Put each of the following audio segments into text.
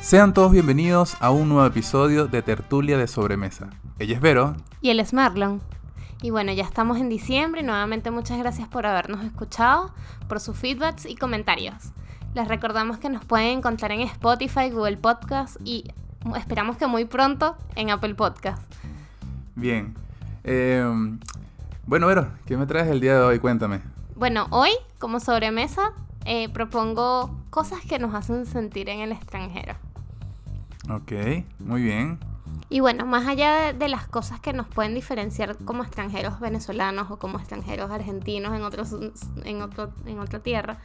Sean todos bienvenidos a un nuevo episodio de Tertulia de Sobremesa. Ella es Vero. Y él es Marlon. Y bueno, ya estamos en diciembre y nuevamente muchas gracias por habernos escuchado, por sus feedbacks y comentarios. Les recordamos que nos pueden encontrar en Spotify, Google Podcast y esperamos que muy pronto en Apple Podcast. Bien. Eh, bueno, Vero, ¿qué me traes el día de hoy? Cuéntame. Bueno, hoy, como sobremesa, eh, propongo cosas que nos hacen sentir en el extranjero. Ok, muy bien. Y bueno, más allá de, las cosas que nos pueden diferenciar como extranjeros venezolanos o como extranjeros argentinos en, otros, en, otro, en otra tierra,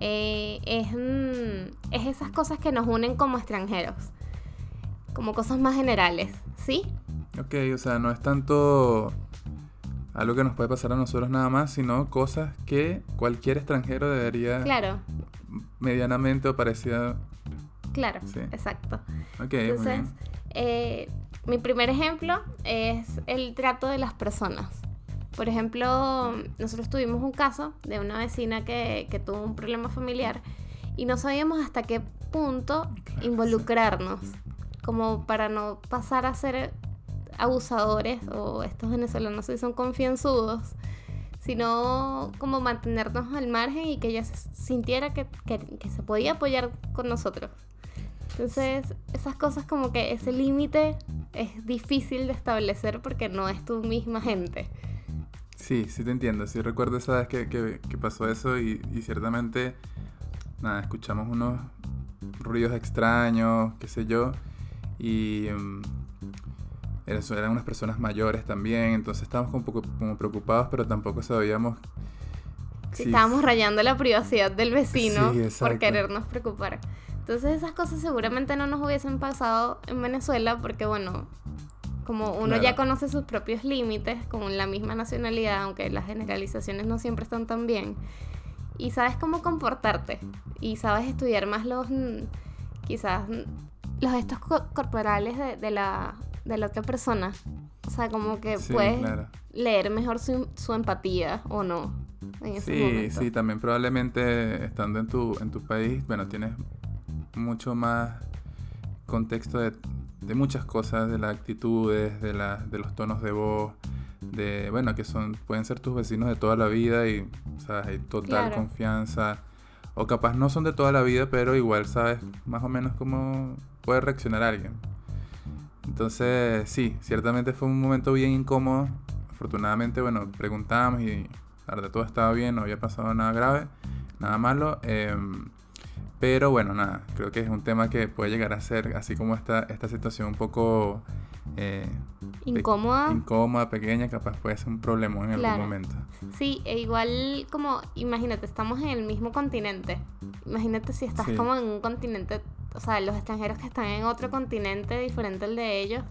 eh, es, mm, es esas cosas que nos unen como extranjeros, como cosas más generales, ¿sí? Ok, o sea, no es tanto algo que nos puede pasar a nosotros nada más, sino cosas que cualquier extranjero debería claro. medianamente o parecida. Claro, exacto. Entonces, eh, mi primer ejemplo es el trato de las personas. Por ejemplo, nosotros tuvimos un caso de una vecina que, que tuvo un problema familiar y no sabíamos hasta qué punto involucrarnos, como para no pasar a ser abusadores o estos venezolanos si son confianzudos, sino como mantenernos al margen y que ella sintiera que, que, se podía apoyar con nosotros. Entonces, esas cosas como que ese límite es difícil de establecer porque no es tu misma gente. Sí, sí te entiendo. Sí recuerdo esa vez que, que, pasó eso y, ciertamente, nada, escuchamos unos ruidos extraños, qué sé yo, y... Um, eran unas personas mayores también, entonces estábamos un poco como preocupados, pero tampoco sabíamos... Si estábamos rayando la privacidad del vecino por querernos preocupar. Entonces esas cosas seguramente no nos hubiesen pasado en Venezuela porque bueno, como uno ya conoce sus propios límites con la misma nacionalidad, aunque las generalizaciones no siempre están tan bien, y sabes cómo comportarte y sabes estudiar más los quizás los gestos corporales de la de la otra persona. O sea, como que puedes leer mejor su, empatía o no. sí, sí, también probablemente estando en tu, en tu país, bueno, tienes mucho más contexto de, muchas cosas, de las actitudes, de, la, de los tonos de voz, de, bueno, que son, pueden ser tus vecinos de toda la vida y, ¿sabes? Hay total confianza. O capaz no son de toda la vida, pero igual sabes más o menos cómo puede reaccionar alguien. Entonces, sí, ciertamente fue un momento bien incómodo. Afortunadamente, bueno, preguntamos y la verdad todo estaba bien, no había pasado nada grave, nada malo. Em, pero bueno, nada, creo que es un tema que puede llegar a ser, así como esta, esta situación un poco... Eh, incómoda. incómoda, pequeña, capaz puede ser un problema en algún momento. Sí, e igual como, imagínate, estamos en el mismo continente. Imagínate si estás como en un continente o sea, los extranjeros que están en otro continente diferente al de ellos,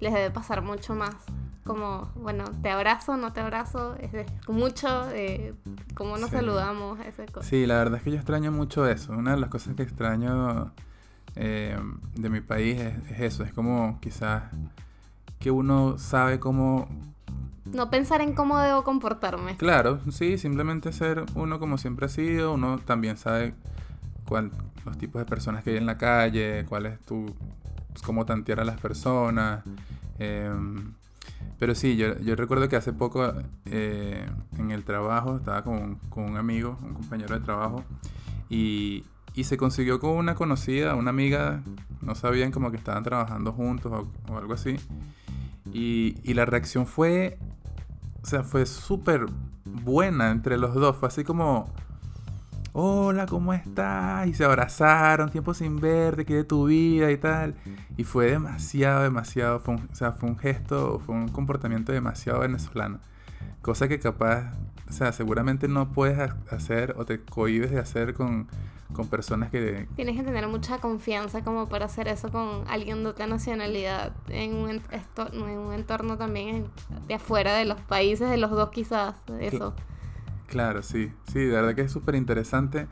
les debe pasar mucho más. Como, bueno, te abrazo, no te abrazo, es mucho de cómo nos saludamos, esa cosa. Sí, la verdad es que yo extraño mucho eso. Una de las cosas que extraño eh, de mi país es, eso, es como quizás que uno sabe cómo no pensar en cómo debo comportarme. Claro, sí, simplemente ser uno como siempre ha sido, uno también sabe cuál, los tipos de personas que hay en la calle, cuál es tu, pues, cómo tantear a las personas. Em, pero sí, yo, yo, recuerdo que hace poco eh, en el trabajo estaba con, con, un amigo, un compañero de trabajo, y, y, se consiguió con una conocida, una amiga, no sabían como que estaban trabajando juntos o, o algo así. Y, y, la reacción fue, o sea, fue súper buena entre los dos, fue así como hola, ¿cómo estás? Y se abrazaron, tiempo sin verte, ¿qué de tu vida y tal. Y fue demasiado, demasiado, o sea, fue un gesto, fue un comportamiento demasiado venezolano. Cosa que capaz, o sea, seguramente no puedes hacer o te cohibes de hacer con, con personas que... Tienes que tener mucha confianza como para hacer eso con alguien de otra nacionalidad, en un, en un entorno también de afuera de los países, de los dos quizás, eso. Claro, sí, sí, de verdad que es súper interesante.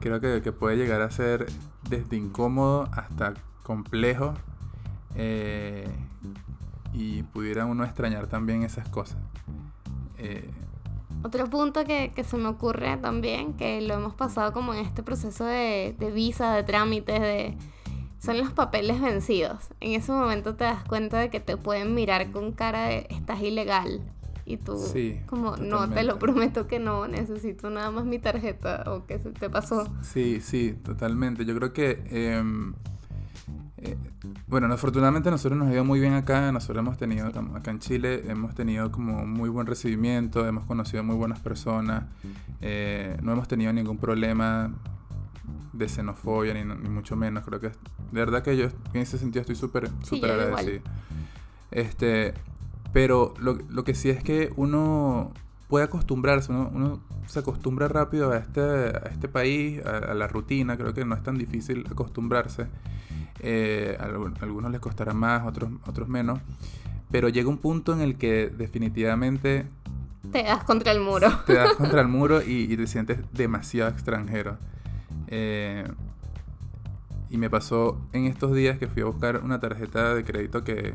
Creo que, puede llegar a ser desde incómodo hasta complejo. Eh, y pudiera uno extrañar también esas cosas. Eh, Otro punto que, se me ocurre también, que lo hemos pasado como en este proceso de, de visa, de trámites, de son los papeles vencidos. En ese momento te das cuenta de que te pueden mirar con cara de estás ilegal. Y tú, como, no, te lo prometo que no, necesito nada más mi tarjeta o que se te pasó. Sí, sí, totalmente. Yo creo que, em, eh, bueno, afortunadamente nosotros nos ha ido muy bien acá. Nosotros hemos tenido, acá en Chile, hemos tenido como muy buen recibimiento, hemos conocido muy buenas personas, eh, no hemos tenido ningún problema de xenofobia, ni, mucho menos. Creo que de verdad que yo en ese sentido estoy súper súper agradecido. Este, pero lo, lo, que sí es que uno puede acostumbrarse, uno, uno se acostumbra rápido a este, a este país, a, la rutina, creo que no es tan difícil acostumbrarse. Eh, a, algunos les costará más, otros, otros menos. Pero llega un punto en el que definitivamente... Te das contra el muro. Te das contra el muro y, y te sientes demasiado extranjero. Eh, y me pasó en estos días que fui a buscar una tarjeta de crédito que,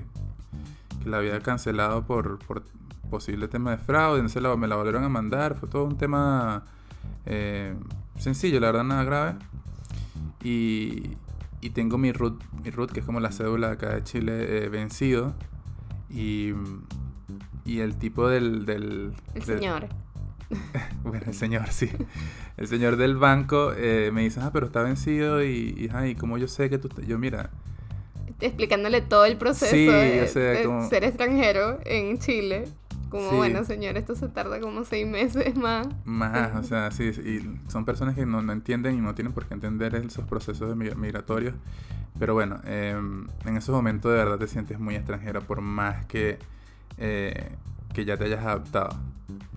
que la había cancelado por, por posible tema de fraude, entonces me la volvieron a mandar, fue todo un tema eh, sencillo, la verdad nada grave. Y, y tengo mi root, mi root, que es como la cédula de acá de Chile, eh, vencido. Y, y el tipo del... del el señor. bueno, el señor, sí. El señor del banco eh, me dice, ah, pero está vencido y, y, ah, como yo sé que tú... Yo, mira, explicándole todo el proceso de, ser extranjero en Chile. Como, bueno, señor, esto se tarda como seis meses más. Más, o sea, sí, y son personas que no, entienden y no tienen por qué entender esos procesos migratorios. Pero bueno, em, en esos momentos de verdad te sientes muy extranjero por más que, eh, que ya te hayas adaptado.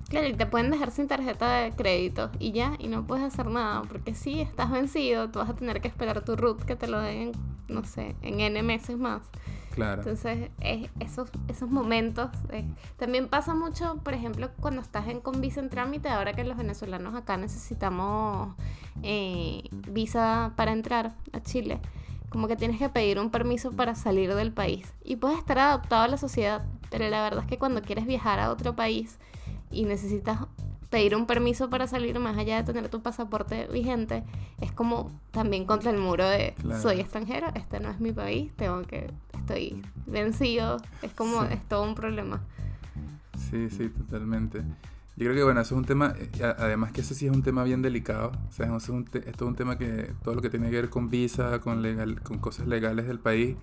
Claro, y te pueden dejar sin tarjeta de crédito y ya, y no puedes hacer nada, porque si estás vencido, tú vas a tener que esperar tu root que te lo den, no sé, en N meses más. Claro. Entonces, esos, esos momentos. también pasa mucho, por ejemplo, cuando estás en, con visa en trámite, ahora que los venezolanos acá necesitamos eh, visa para entrar a Chile. Como que tienes que pedir un permiso para salir del país. Y puedes estar adaptado a la sociedad, pero la verdad es que cuando quieres viajar a otro país y necesitas pedir un permiso para salir más allá de tener tu pasaporte vigente, es como también contra el muro de soy extranjero, este no es mi país, tengo que, estoy vencido, es como, es todo un problema. Sí, sí, totalmente. Yo creo que bueno, eso es un tema, eh, además que ese sí es un tema bien delicado, o sea, es, un, es todo un tema que todo lo que tiene que ver con visa, con, legal, con cosas legales del país,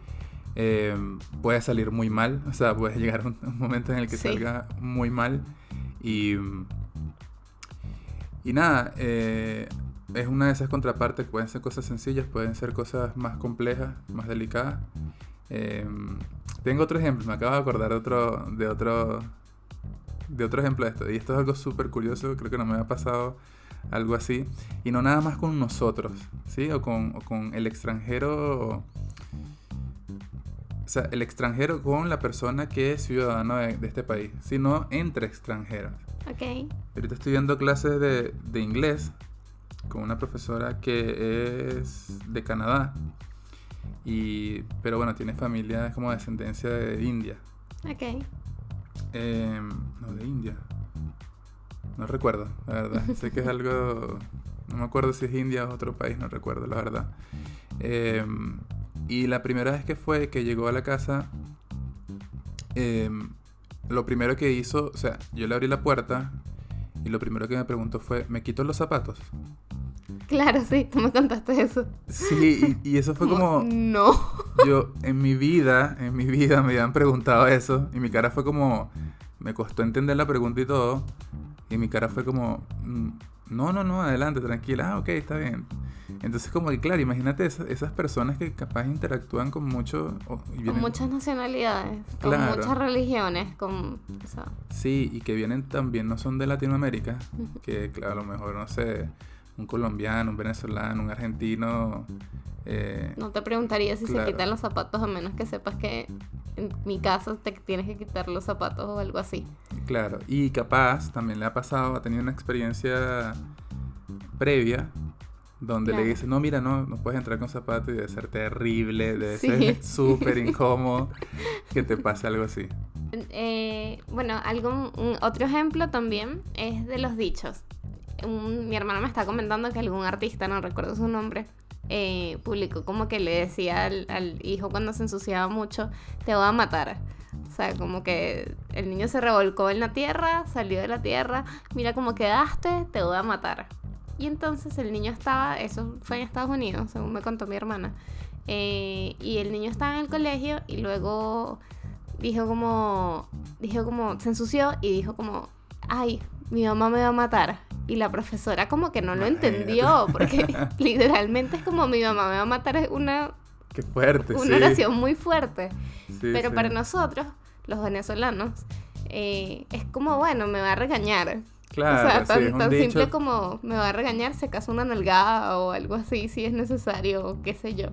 eh, puede salir muy mal, o sea, puede llegar un, un momento en el que salga muy mal. Y, y nada, eh, es una de esas contrapartes pueden ser cosas sencillas, pueden ser cosas más complejas, más delicadas. Em, tengo otro ejemplo, me acabo de acordar de otro, de otro, de otro ejemplo de esto. Y esto es algo súper curioso, creo que no me ha pasado algo así. Y no nada más con nosotros, ¿sí? O con, o con el extranjero o sea, el extranjero con la persona que es ciudadano de, este país, sino entre extranjeros. Ok. Ahorita estoy viendo clases de, de inglés con una profesora que es de Canadá. Y, pero bueno, tiene familia como descendencia de India. Ok. Em, no, de India. No recuerdo, la verdad. sé que es algo... No me acuerdo si es India o otro país, no recuerdo, la verdad. Eh, y la primera vez que fue, que llegó a la casa, em, lo primero que hizo, o sea, yo le abrí la puerta y lo primero que me preguntó fue, ¿me quito los zapatos? Claro, sí, tú me contaste eso. Sí, y, eso fue como... No. Yo en mi vida, en mi vida me habían preguntado eso y mi cara fue como... Me costó entender la pregunta y todo. Y mi cara fue como... Mm, no, no, no, adelante, tranquila. Ah, ok, está bien. Entonces, como que, claro, imagínate esas, personas que capaz interactúan con mucho... con muchas nacionalidades, con muchas religiones, con... Sí, y que vienen también, no son de Latinoamérica, que, claro, a lo mejor, no sé, un colombiano, un venezolano, un argentino... Eh, no te preguntaría si se quitan los zapatos a menos que sepas que en mi caso te tienes que quitar los zapatos o algo así. Claro, y capaz también le ha pasado, ha tenido una experiencia previa donde le dice, no, mira, no, no puedes entrar con zapatos y debe ser terrible, debe ser súper incómodo que te pase algo así. Eh, bueno, algún, otro ejemplo también es de los dichos. mi hermana me está comentando que algún artista, no recuerdo su nombre, eh, publicó como que le decía al, al hijo cuando se ensuciaba mucho, te voy a matar. O sea, como que el niño se revolcó en la tierra, salió de la tierra, mira cómo quedaste, te voy a matar. Y entonces el niño estaba, eso fue en Estados Unidos, según me contó mi hermana, eh, y el niño estaba en el colegio y luego dijo como, dijo como, se ensució y dijo como, ay, mi mamá me va a matar. Y la profesora como que no lo entendió, porque literalmente es como mi mamá me va a matar, es una, Qué fuerte, una sí. oración muy fuerte. Sí, Pero sí. para nosotros, los venezolanos, eh, es como, bueno, me va a regañar. Claro, o sea, sí, tan, es un tan dicho- simple como me va a regañar, se casa una nalgada o algo así, si es necesario, o qué sé yo.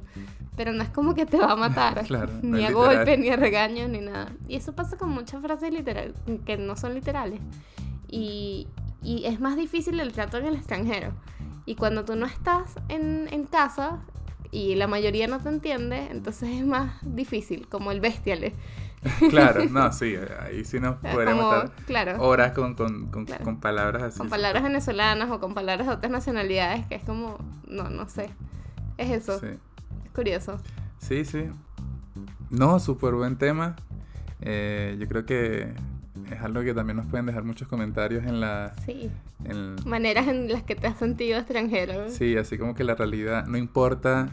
Pero no es como que te va a matar, Claro, no ni es a literal. golpe, ni a regaño, ni nada. Y eso pasa con muchas frases literales, que no son literales. Y, y es más difícil el trato en el extranjero. Y cuando tú no estás en, en casa y la mayoría no te entiende, entonces es más difícil, como el bestiale. Claro, no, sí, ahí sí nos podríamos como, estar claro. horas con, con, con, Claro. con palabras así. con palabras venezolanas o con palabras de otras nacionalidades, que es como, no, no sé. Es eso, Sí, es curioso. sí. sí. No, súper buen tema. Eh, yo creo que es algo que también nos pueden dejar muchos comentarios en la... Sí, en- maneras en las que te has sentido extranjero. Sí, así como que la realidad, no importa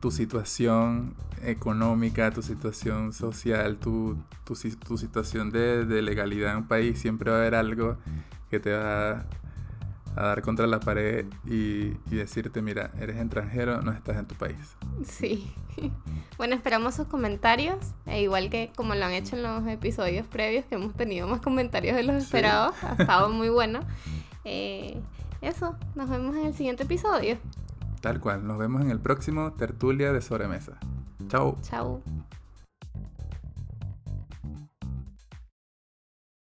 tu situación económica, tu situación social, tu, tu, si- tu situación de, de legalidad en un país, siempre va a haber algo que te va a dar contra la pared y, y decirte, mira, eres extranjero, no estás en tu país. Sí. Bueno, esperamos sus comentarios, e igual que como lo han hecho en los episodios previos, que hemos tenido más comentarios de los Sí. esperados, ha estado muy bueno. Eh, eso, nos vemos en el siguiente episodio. Tal cual, nos vemos en el próximo Tertulia de Sobremesa. Chao. Chao.